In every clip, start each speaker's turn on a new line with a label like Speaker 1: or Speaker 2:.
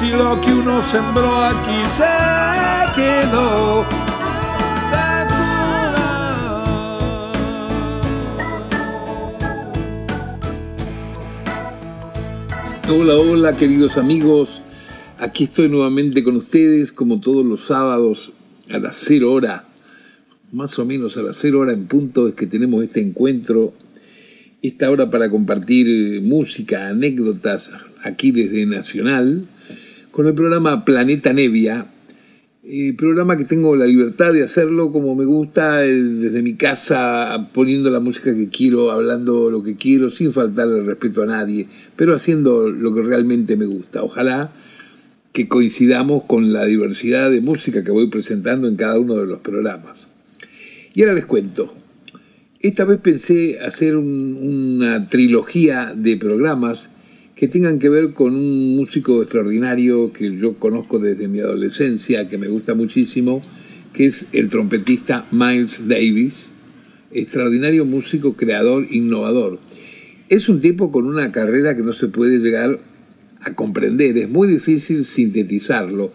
Speaker 1: si lo que uno sembró aquí se quedó. Hola, hola queridos amigos, aquí estoy nuevamente con ustedes como todos los sábados a las 0 hora, más o menos a las 0 hora en punto es que tenemos este encuentro, esta hora para compartir música, anécdotas aquí desde Nacional con el programa Planeta Nevia, programa que tengo la libertad de hacerlo como me gusta, eh, desde mi casa, poniendo la música que quiero, hablando lo que quiero, sin faltarle respeto a nadie, pero haciendo lo que realmente me gusta. Ojalá que coincidamos con la diversidad de música que voy presentando en cada uno de los programas. Y ahora les cuento. Esta vez pensé hacer una trilogía de programas que tengan que ver con un músico extraordinario que yo conozco desde mi adolescencia, que me gusta muchísimo, que es el trompetista Miles Davis, extraordinario músico, creador, innovador. Es un tipo con una carrera que no se puede llegar a comprender, es muy difícil sintetizarlo.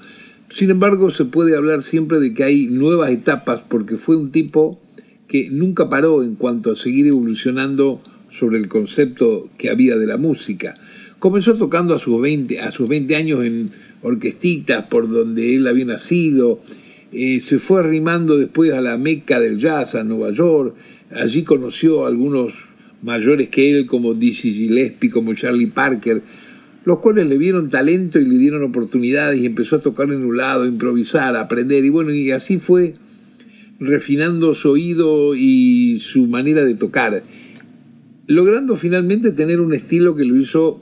Speaker 1: Sin embargo, se puede hablar siempre de que hay nuevas etapas porque fue un tipo que nunca paró en cuanto a seguir evolucionando sobre el concepto que había de la música. Comenzó tocando a sus 20, a sus 20 años en orquestitas por donde él había nacido. Eh, se fue arrimando después a la meca del jazz, a Nueva York. Allí conoció a algunos mayores que él, como Dizzy Gillespie, como Charlie Parker, los cuales le vieron talento y le dieron oportunidades y empezó a tocar en un lado, a improvisar, a aprender. Y bueno, y así fue refinando su oído y su manera de tocar, logrando finalmente tener un estilo que lo hizo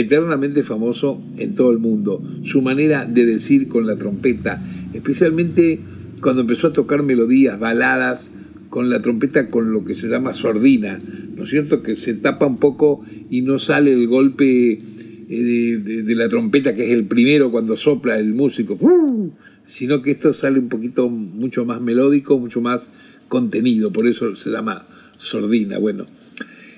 Speaker 1: eternamente famoso en todo el mundo. Su manera de decir con la trompeta, especialmente cuando empezó a tocar melodías, baladas, con la trompeta con lo que se llama sordina, ¿no es cierto? Que se tapa un poco y no sale el golpe eh, de, la trompeta, que es el primero cuando sopla el músico, sino que esto sale un poquito mucho más melódico, mucho más contenido, por eso se llama sordina. Bueno,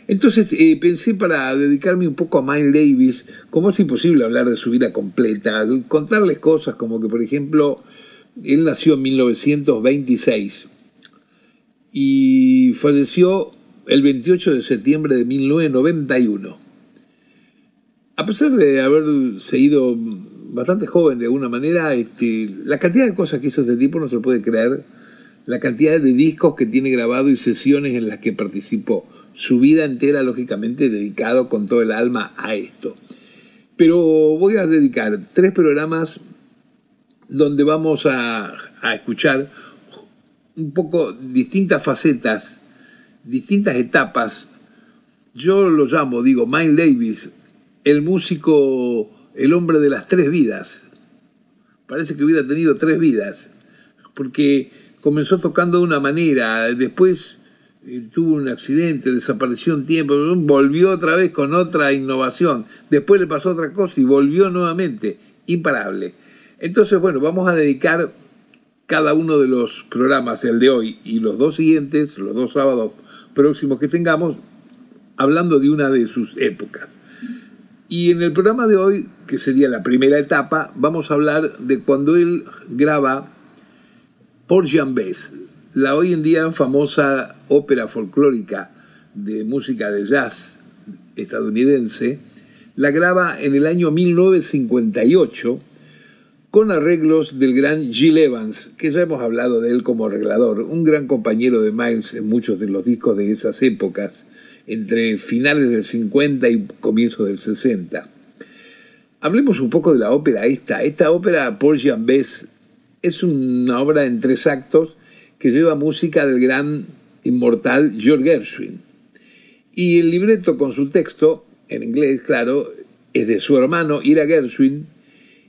Speaker 1: entonces eh, pensé para dedicarme un poco a Miles Davis, como es imposible hablar de su vida completa, contarles cosas como que, por ejemplo, él nació en 1926 y falleció el 28 de septiembre de 1991. A pesar de haber seguido bastante joven de alguna manera, este, la cantidad de cosas que hizo este tipo no se puede creer, la cantidad de discos que tiene grabado y sesiones en las que participó su vida entera, lógicamente, dedicado con todo el alma a esto. Pero voy a dedicar tres programas donde vamos a, escuchar un poco distintas facetas, distintas etapas. Yo lo llamo, digo, Miles Davis, el músico, el hombre de las tres vidas. Parece que hubiera tenido tres vidas, porque comenzó tocando de una manera, después tuvo un accidente, desapareció un tiempo, volvió otra vez con otra innovación, después le pasó otra cosa y volvió nuevamente, imparable. Entonces, bueno, vamos a dedicar cada uno de los programas, el de hoy y los dos siguientes, los dos sábados próximos que tengamos, hablando de una de sus épocas. Y en el programa de hoy, que sería la primera etapa, vamos a hablar de cuando él graba por Jambés, la hoy en día famosa ópera folclórica de música de jazz estadounidense, la graba en el año 1958 con arreglos del gran Gil Evans, que ya hemos hablado de él como arreglador, un gran compañero de Miles en muchos de los discos de esas épocas, entre finales del 50 y comienzos del 60. Hablemos un poco de la ópera esta. Esta ópera, Por Bess, es una obra en tres actos que lleva música del gran inmortal George Gershwin. Y el libreto con su texto, en inglés, claro, es de su hermano Ira Gershwin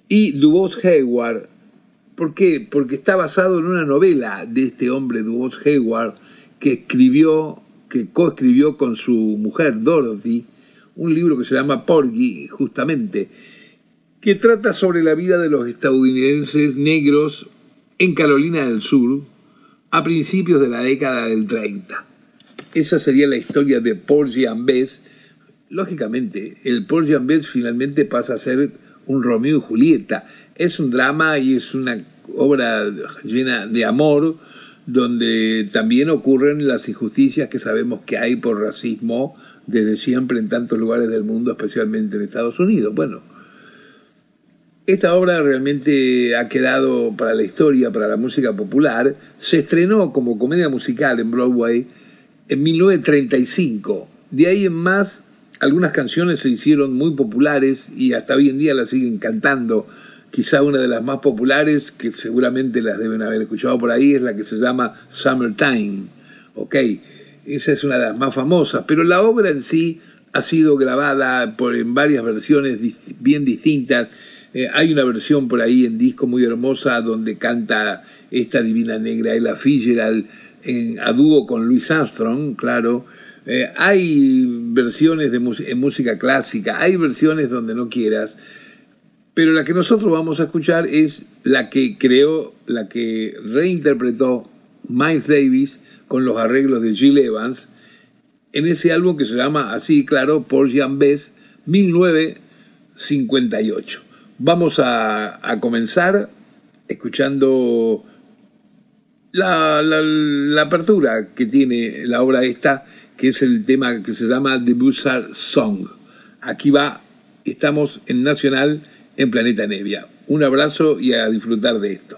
Speaker 1: y Dubois Hayward, ¿Por qué? Porque está basado en una novela de este hombre, Dubois Hayward, que escribió, que coescribió con su mujer Dorothy, un libro que se llama Porgy, justamente, que trata sobre la vida de los estadounidenses negros en Carolina del Sur a principios de la década del 30. Esa sería la historia de and Bess. Lógicamente, el and Bess finalmente pasa a ser un Romeo y Julieta. Es un drama y es una obra llena de amor, donde también ocurren las injusticias que sabemos que hay por racismo desde siempre en tantos lugares del mundo, especialmente en Estados Unidos. Bueno, esta obra realmente ha quedado para la historia, para la música popular. Se estrenó como comedia musical en Broadway en 1935. De ahí en más, algunas canciones se hicieron muy populares y hasta hoy en día las siguen cantando Quizá una de las más populares, que seguramente las deben haber escuchado por ahí, es la que se llama Summertime. Ok, esa es una de las más famosas, pero la obra en sí ha sido grabada por, en varias versiones bien distintas. Eh, hay una versión por ahí en disco muy hermosa donde canta esta divina negra, Ella Fitzgerald, en, a dúo con Louis Armstrong, claro. Eh, hay versiones de en música clásica, hay versiones donde no quieras. Pero la que nosotros vamos a escuchar es la que creó, la que reinterpretó Miles Davis con los arreglos de Jill Evans en ese álbum que se llama así, claro, Por Jan Bess, 1958. Vamos a, comenzar escuchando la, la, apertura que tiene la obra esta, que es el tema que se llama The Buzzard Song. Aquí va, estamos en Nacional en Planeta Nevia. Un abrazo y a disfrutar de esto.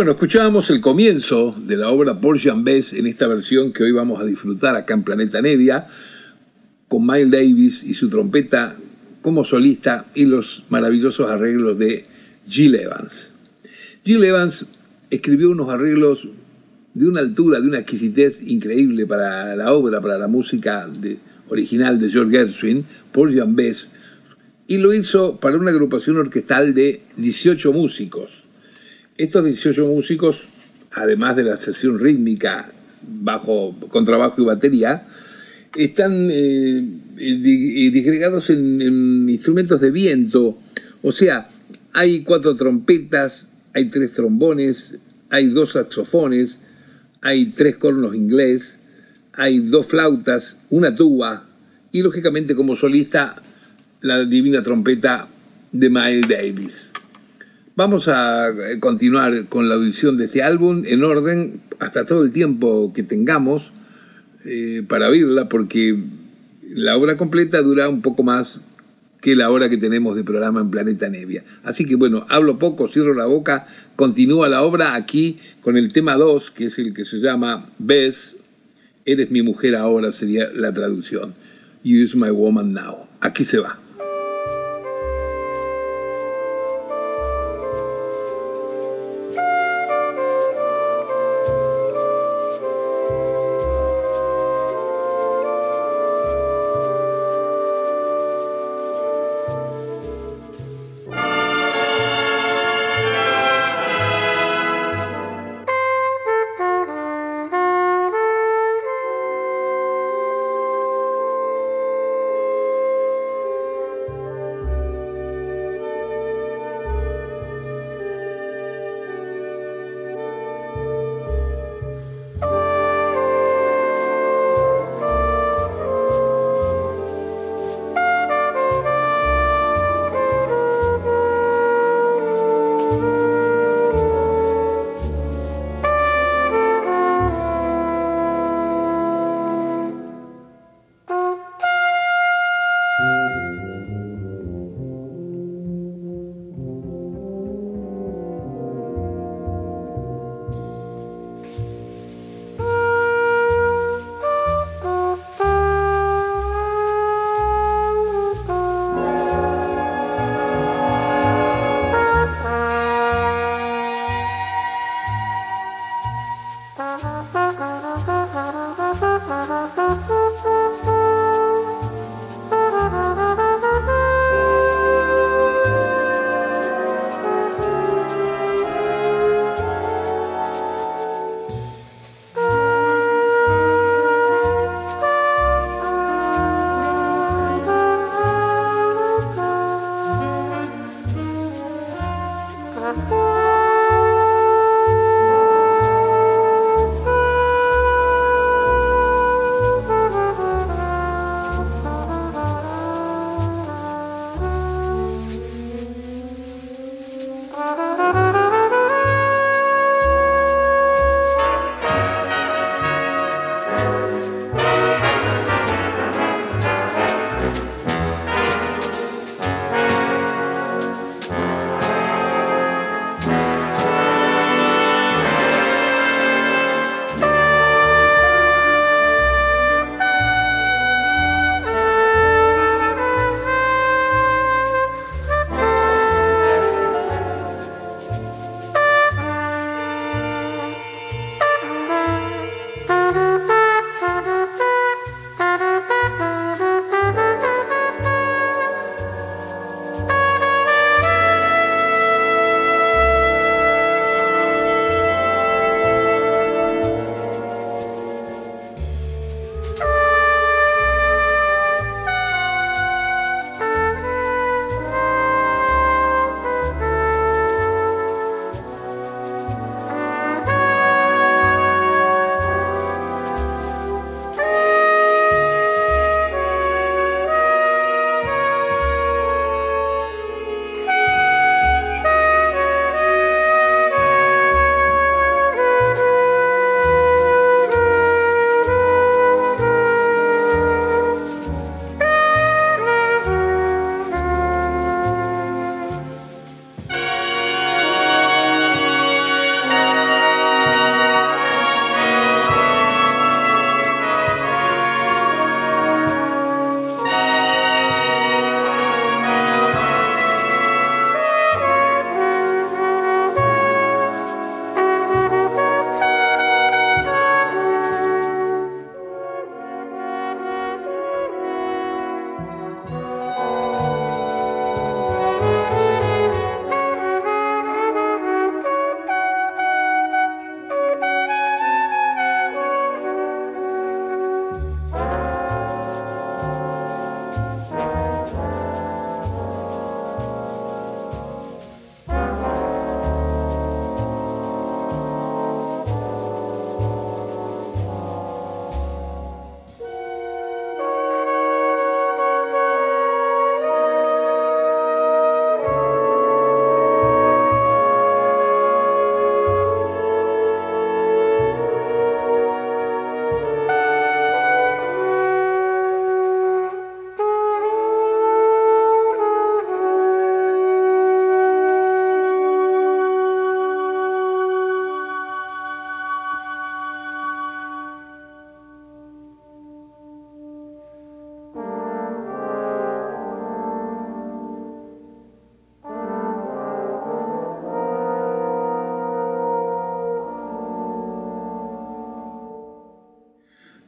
Speaker 1: Bueno, escuchábamos el comienzo de la obra por Jean Bess en esta versión que hoy vamos a disfrutar acá en Planeta Nevia, con Miles Davis y su trompeta como solista y los maravillosos arreglos de Jill Evans. Jill Evans escribió unos arreglos de una altura, de una exquisitez increíble para la obra, para la música original de George Gershwin, por Jean Bess, y lo hizo para una agrupación orquestal de 18 músicos estos 18 músicos, además de la sesión rítmica, bajo, contrabajo y batería, están eh, disgregados en, en, instrumentos de viento. O sea, hay cuatro trompetas, hay tres trombones, hay dos saxofones, hay tres cornos inglés, hay dos flautas, una tuba y lógicamente como solista la divina trompeta de Miles Davis. Vamos a eh, continuar con la audición de este álbum en orden hasta todo el tiempo que tengamos eh, para oírla, porque la obra completa dura un poco más que la hora que tenemos de programa en Planeta Nevia. Así que bueno, hablo poco, cierro la boca, continúa la obra aquí con el tema 2, que es el que se llama Ves, eres mi mujer ahora, sería la traducción. Use my woman now. Aquí se va. Thank you.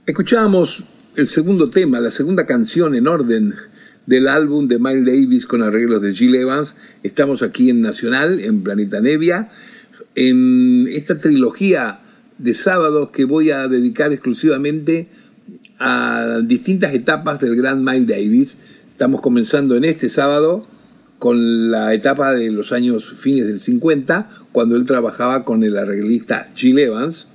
Speaker 1: Escuchábamos el segundo tema, la segunda canción en orden del álbum de Miles Davis con arreglos de Gil Evans. Estamos aquí en Nacional, en Planeta Nevia, en esta trilogía de sábados que voy a dedicar exclusivamente a distintas etapas del gran Miles Davis. Estamos comenzando en este sábado con la etapa de los años fines del 50, cuando él trabajaba con el arreglista Gil Evans.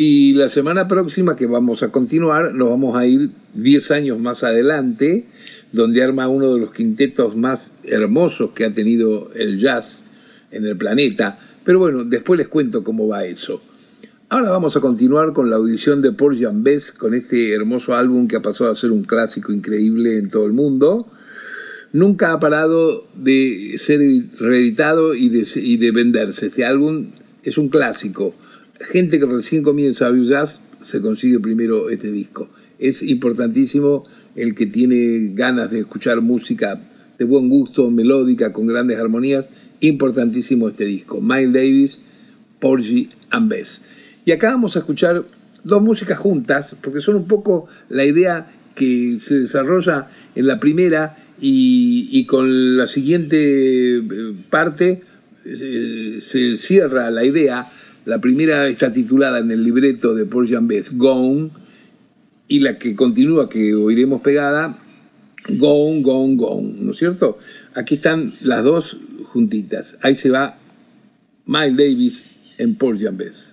Speaker 1: Y la semana próxima que vamos a continuar, nos vamos a ir 10 años más adelante, donde arma uno de los quintetos más hermosos que ha tenido el jazz en el planeta. Pero bueno, después les cuento cómo va eso. Ahora vamos a continuar con la audición de Paul Jambes con este hermoso álbum que ha pasado a ser un clásico increíble en todo el mundo. Nunca ha parado de ser reeditado y de, y de venderse. Este álbum es un clásico gente que recién comienza a jazz se consigue primero este disco. Es importantísimo el que tiene ganas de escuchar música de buen gusto, melódica, con grandes armonías. Importantísimo este disco. Miles Davis, Porgy and Bess. Y acá vamos a escuchar dos músicas juntas, porque son un poco la idea que se desarrolla en la primera y, con la siguiente eh, parte eh, se cierra la idea la primera está titulada en el libreto de Paul Jambes, Gone, y la que continúa, que oiremos pegada, Gone, Gone, Gone, ¿no es cierto? Aquí están las dos juntitas. Ahí se va Miles Davis en Paul Jambes.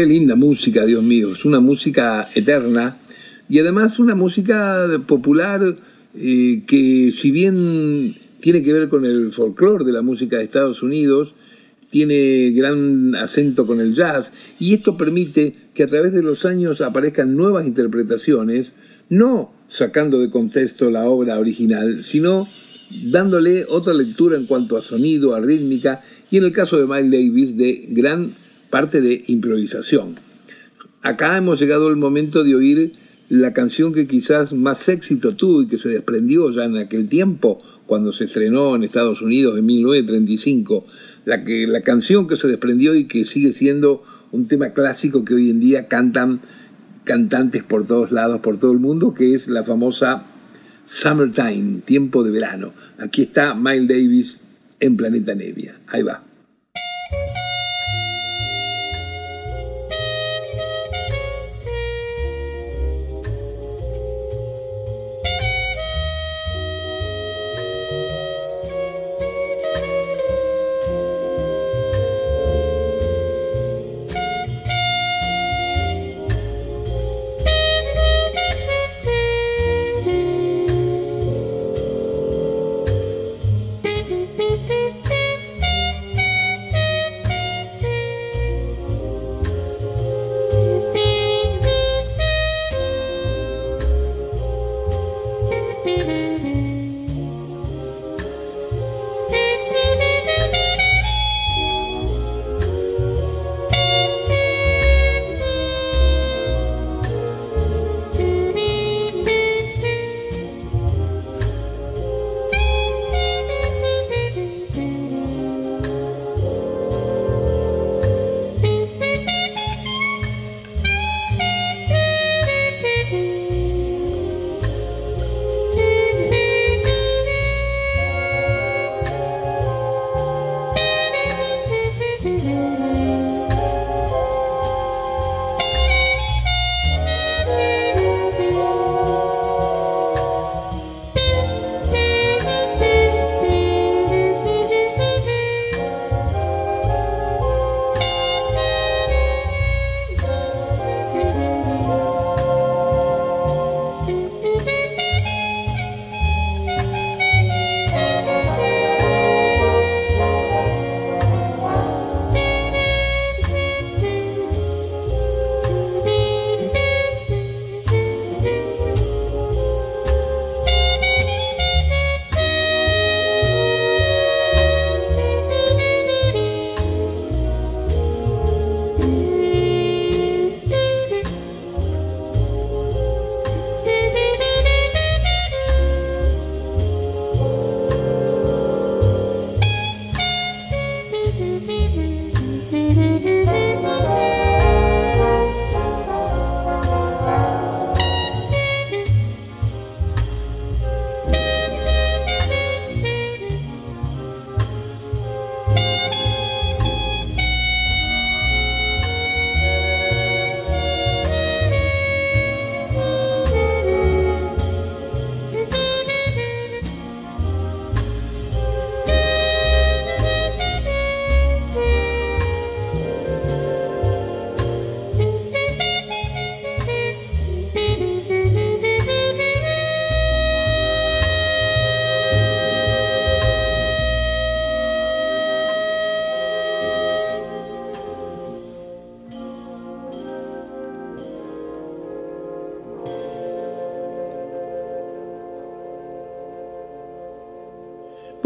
Speaker 1: Qué linda música, Dios mío. Es una música eterna y además una música popular eh, que si bien tiene que ver con el folclore de la música de Estados Unidos, tiene gran acento con el jazz y esto permite que a través de los años aparezcan nuevas interpretaciones, no sacando de contexto la obra original, sino dándole otra lectura en cuanto a sonido, a rítmica y en el caso de Miles Davis de gran parte de improvisación. Acá hemos llegado al momento de oír la canción que quizás más éxito tuvo y que se desprendió ya en aquel tiempo, cuando se estrenó en Estados Unidos en 1935, la, que, la canción que se desprendió y que sigue siendo un tema clásico que hoy en día cantan cantantes por todos lados, por todo el mundo, que es la famosa Summertime, tiempo de verano. Aquí está Miles Davis en Planeta Nevia. Ahí va.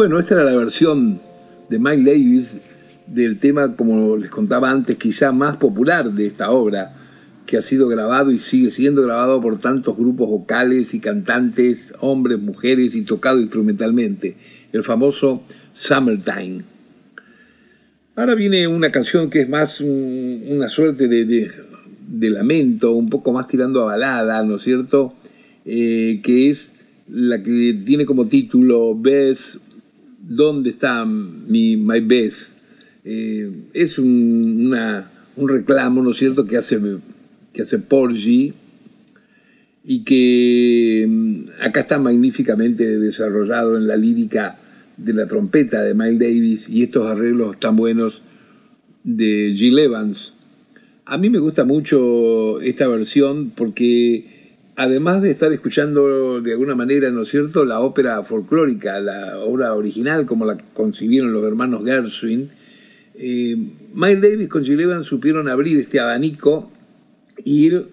Speaker 1: Bueno, esta era la versión de Mike Davis del tema, como les contaba antes, quizá más popular de esta obra, que ha sido grabado y sigue siendo grabado por tantos grupos vocales y cantantes, hombres, mujeres y tocado instrumentalmente, el famoso Summertime. Ahora viene una canción que es más una suerte de, lamento, un poco más tirando a balada, ¿no es cierto? Eh, que es la que tiene como título Best ¿Dónde está mi My Best? Eh, es un, reclamo, ¿no es cierto?, que hace, que hace Porgy y que mm, acá está magníficamente desarrollado en la lírica de la trompeta de Miles Davis y estos arreglos tan buenos de Jill Evans. A mí me gusta mucho esta versión porque además de estar escuchando de alguna manera, ¿no es cierto?, la ópera folclórica, la obra original como la concibieron los hermanos Gershwin, eh, Miles Davis con Jill Evans supieron abrir este abanico e ir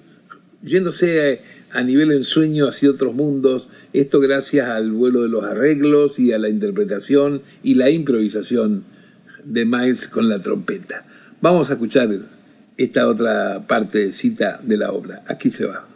Speaker 1: yéndose a, nivel ensueño hacia otros mundos, esto gracias al vuelo de los arreglos y a la interpretación y la improvisación de Miles con la trompeta. Vamos a escuchar esta otra partecita de la obra. Aquí se va.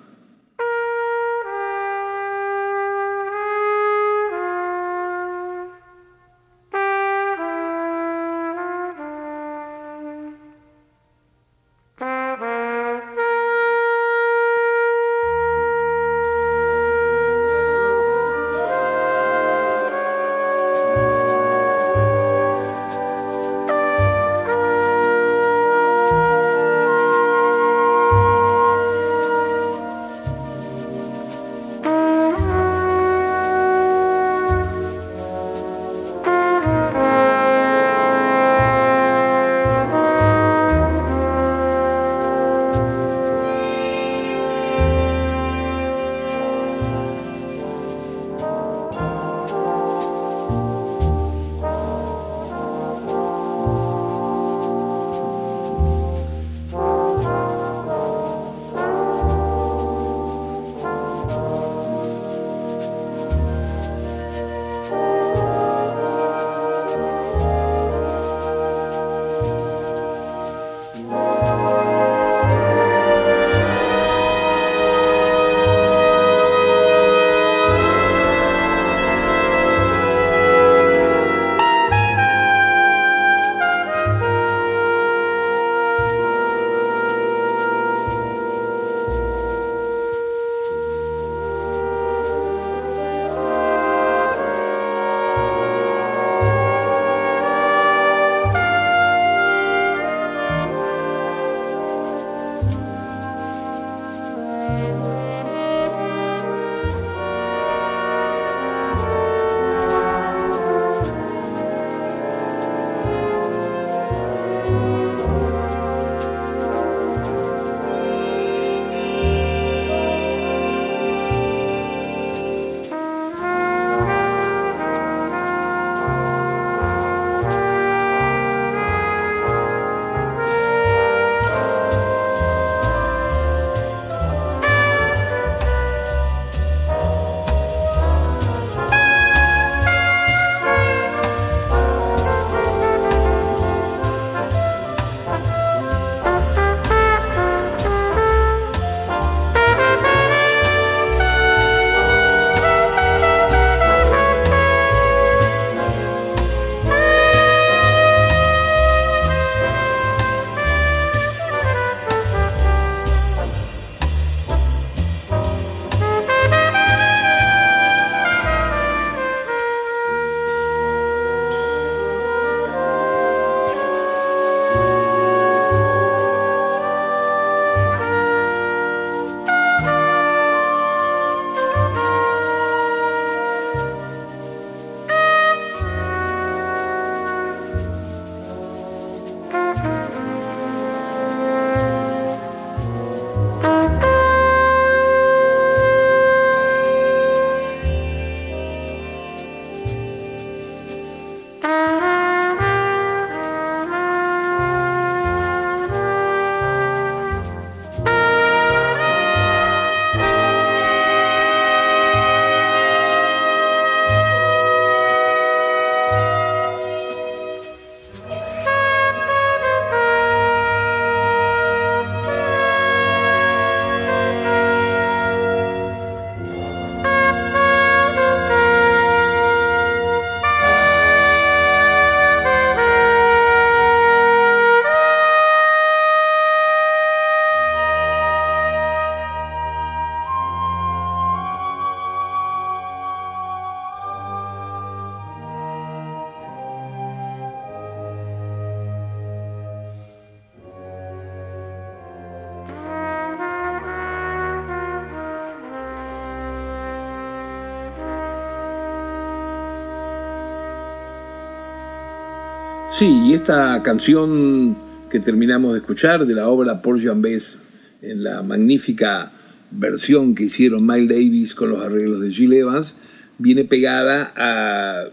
Speaker 1: Sí, y esta canción que terminamos de escuchar de la obra Por Jean Bess en la magnífica versión que hicieron Miles Davis con los arreglos de Gil Evans, viene pegada a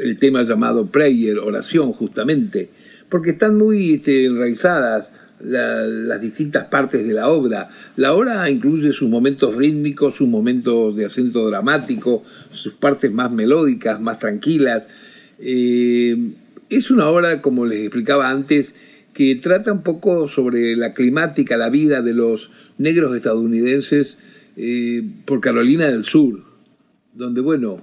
Speaker 1: el tema llamado prayer, oración justamente, porque están muy este, enraizadas las distintas partes de la obra. La obra incluye sus momentos rítmicos, sus momentos de acento dramático, sus partes más melódicas, más tranquilas. Eh, es una obra, como les explicaba antes, que trata un poco sobre la climática, la vida de los negros estadounidenses eh, por Carolina del Sur, donde, bueno,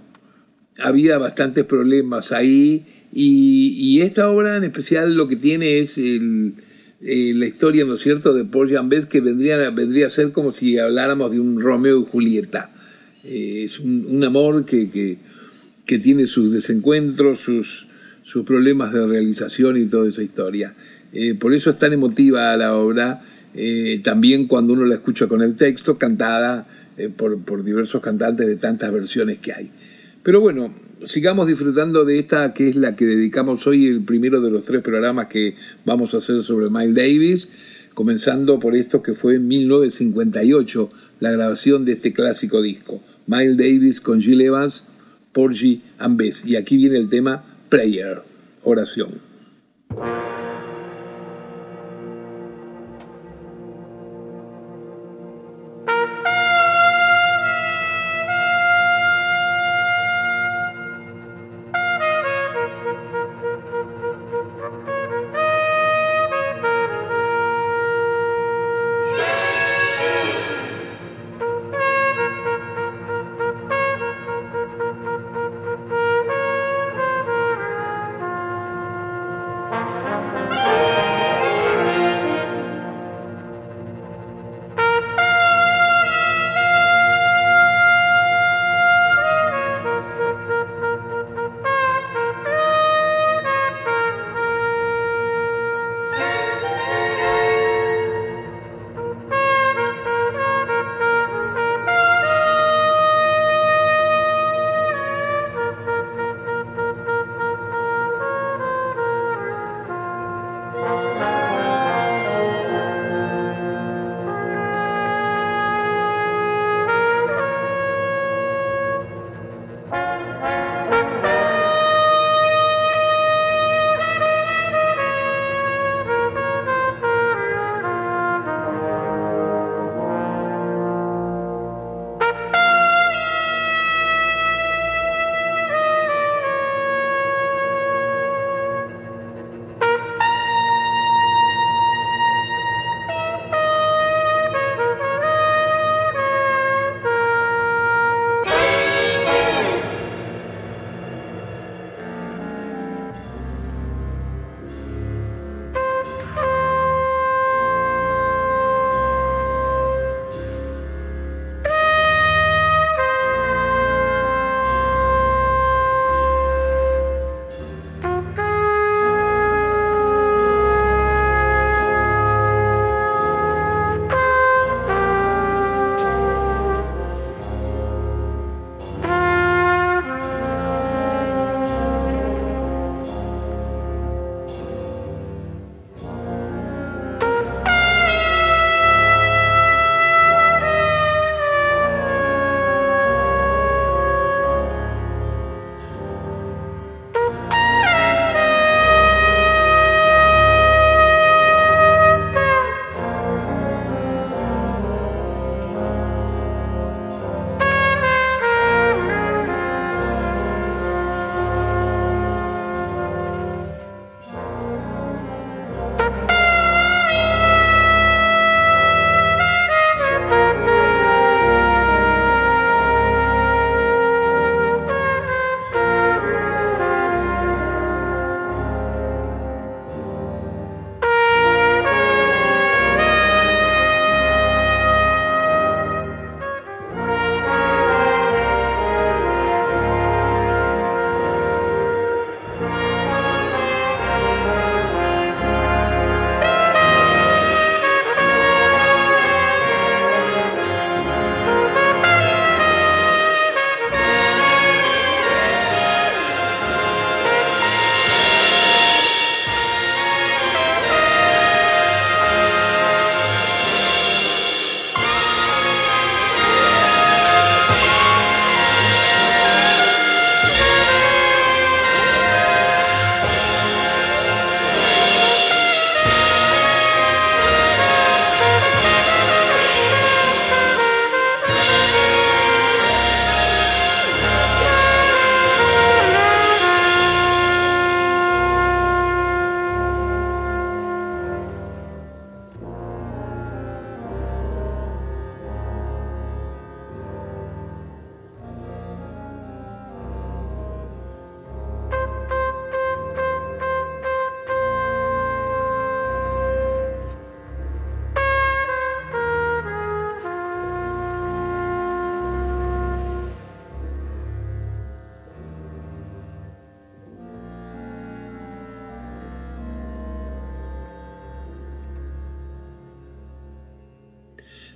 Speaker 1: había bastantes problemas ahí y, esta obra en especial lo que tiene es el, eh, la historia, ¿no es cierto?, de Paul Jean que vendría, a ser como si habláramos de un Romeo y Julieta. Eh, es un, amor que, tiene sus desencuentros, sus, sus problemas de realización y toda esa historia. Eh, por eso es tan emotiva la obra, también cuando uno la escucha con el texto, cantada por, por diversos cantantes de tantas versiones que hay. Pero bueno, sigamos disfrutando de esta que es la que dedicamos hoy, el primero de los tres programas que vamos a hacer sobre Miles Davis, comenzando por esto que fue en 1958, la grabación de este clásico disco, Miles Davis con Gil Evans, Porgy and Bess. Y aquí viene el tema Prayer, oración.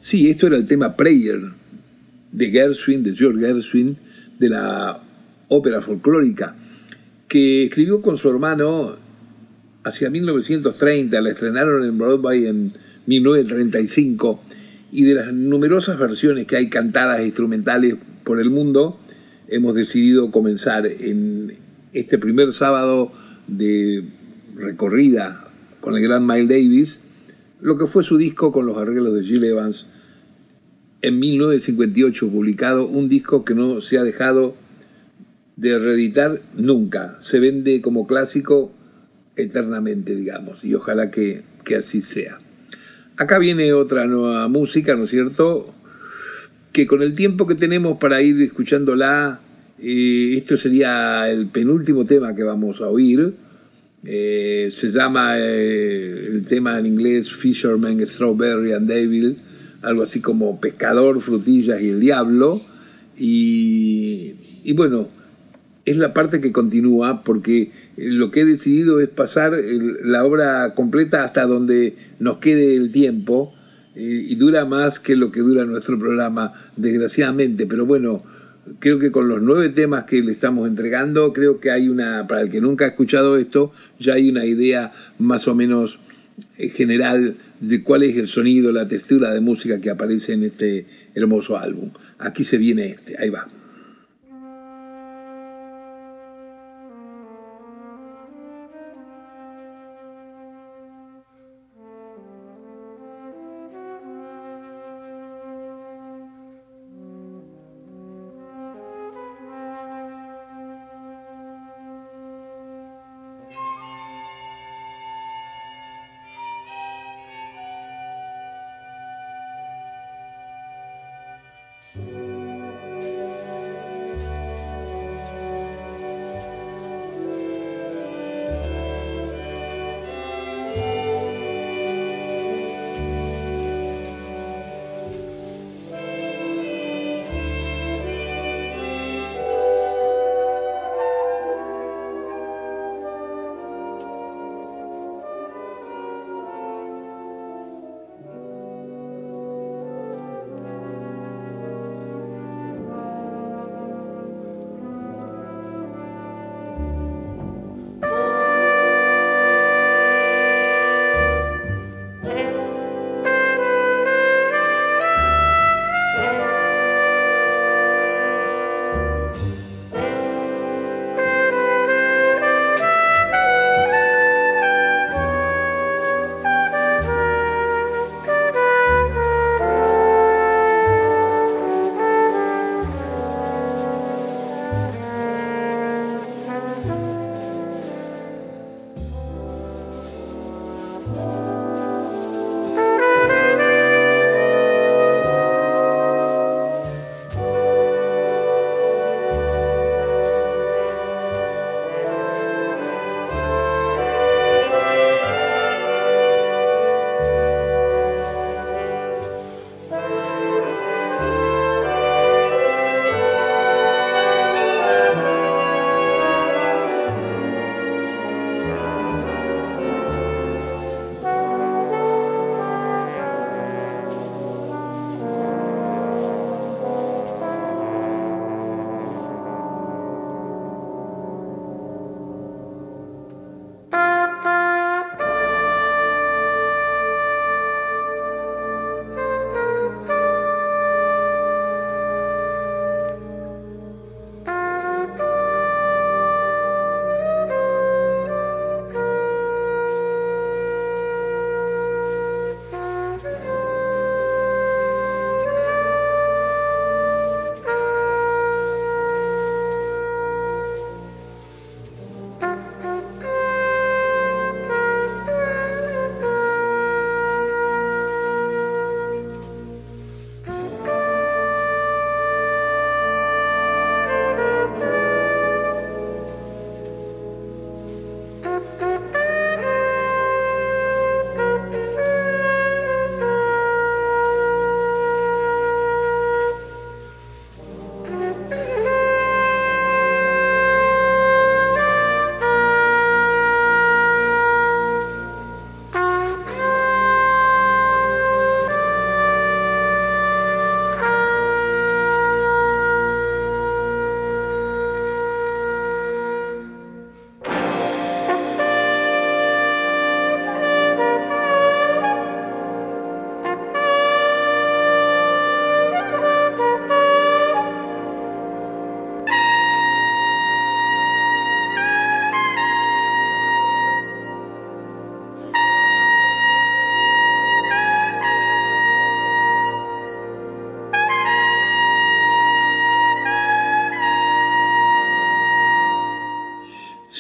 Speaker 1: Sí, esto era el tema Prayer de Gershwin, de George Gershwin, de la ópera folclórica, que escribió con su hermano hacia 1930, la estrenaron en Broadway en 1935, y de las numerosas versiones que hay cantadas e instrumentales por el mundo, hemos decidido comenzar en este primer sábado de recorrida con el gran Miles Davis, lo que fue su disco con los arreglos de Jill Evans en 1958 publicado, un disco que no se ha dejado de reeditar nunca, se vende como clásico eternamente, digamos, y ojalá que, que así sea. Acá viene otra nueva música, ¿no es cierto? Que con el tiempo que tenemos para ir escuchándola, eh, esto sería el penúltimo tema que vamos a oír. Eh, se llama eh, el tema en inglés Fisherman, Strawberry and Devil, algo así como Pescador, Frutillas y el Diablo. Y, bueno, es la parte que continúa porque lo que he decidido es pasar la obra completa hasta donde nos quede el tiempo y dura más que lo que dura nuestro programa, desgraciadamente, pero bueno, creo que con los nueve temas que le estamos entregando, creo que hay una, para el que nunca ha escuchado esto, ya hay una idea más o menos eh, general de cuál es el sonido, la textura de música que aparece en este hermoso álbum. Aquí se viene este, ahí va.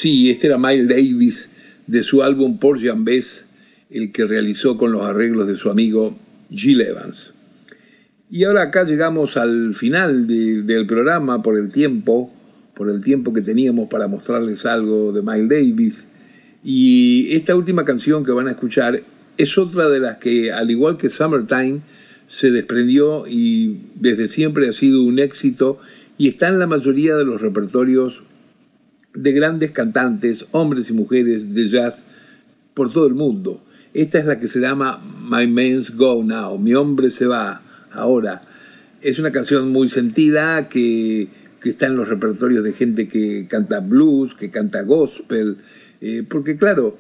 Speaker 1: Sí, este era Miles Davis de su álbum Por Jambes, el que realizó con los arreglos de su amigo Gil Evans. Y ahora acá llegamos al final del programa por el tiempo, por el tiempo que teníamos para mostrarles algo de Miles Davis. Y esta última canción que van a escuchar es otra de las que, al igual que Summertime, se desprendió y desde siempre ha sido un éxito y está en la mayoría de los repertorios de grandes cantantes, hombres y mujeres de jazz por todo el mundo. Esta es la que se llama My Man's Go Now, Mi hombre se va ahora. Es una canción muy sentida que, está en los repertorios de gente que canta blues, que canta gospel, eh, porque claro,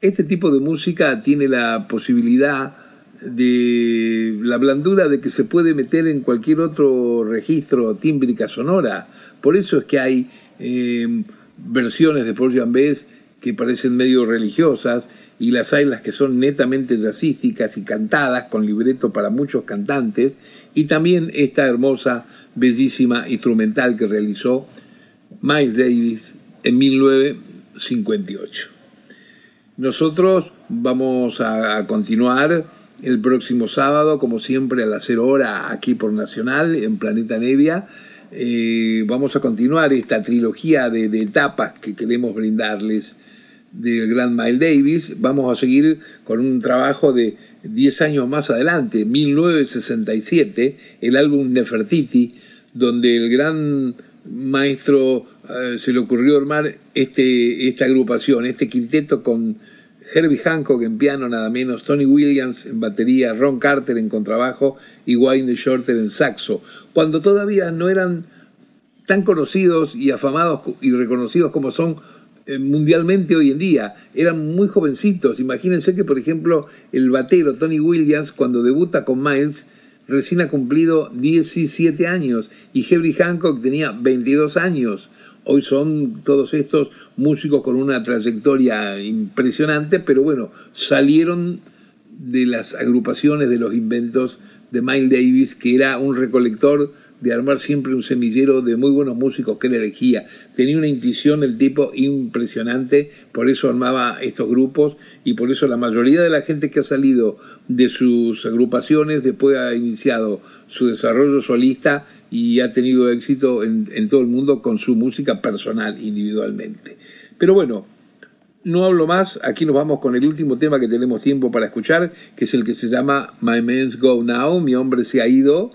Speaker 1: este tipo de música tiene la posibilidad de la blandura de que se puede meter en cualquier otro registro tímbrica sonora. Por eso es que hay eh, versiones de Paul Jambés que parecen medio religiosas y las hay las que son netamente jazzísticas y cantadas con libreto para muchos cantantes y también esta hermosa, bellísima instrumental que realizó Miles Davis en 1958. Nosotros vamos a continuar el próximo sábado, como siempre, a las 0 hora aquí por Nacional, en Planeta Nevia eh, vamos a continuar esta trilogía de, etapas que queremos brindarles del gran Miles Davis. Vamos a seguir con un trabajo de 10 años más adelante, 1967, el álbum Nefertiti, donde el gran maestro eh, se le ocurrió armar este, esta agrupación, este quinteto con Herbie Hancock en piano nada menos, Tony Williams en batería, Ron Carter en contrabajo y Wayne Shorter en saxo, cuando todavía no eran tan conocidos y afamados y reconocidos como son eh, mundialmente hoy en día. Eran muy jovencitos. Imagínense que, por ejemplo, el batero Tony Williams, cuando debuta con Miles, recién ha cumplido 17 años y Herbie Hancock tenía 22 años. Hoy son todos estos músicos con una trayectoria impresionante, pero bueno, salieron de las agrupaciones de los inventos de Miles Davis, que era un recolector de armar siempre un semillero de muy buenos músicos que él elegía. Tenía una intuición el tipo impresionante, por eso armaba estos grupos y por eso la mayoría de la gente que ha salido de sus agrupaciones después ha iniciado su desarrollo solista y ha tenido éxito en, todo el mundo con su música personal, individualmente. Pero bueno, no hablo más, aquí nos vamos con el último tema que tenemos tiempo para escuchar, que es el que se llama My Man's Go Now, mi hombre se ha ido.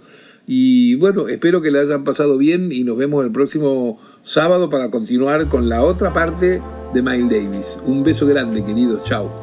Speaker 1: Y bueno, espero que le hayan pasado bien y nos vemos el próximo sábado para continuar con la otra parte de Miles Davis. Un beso grande, queridos, chao.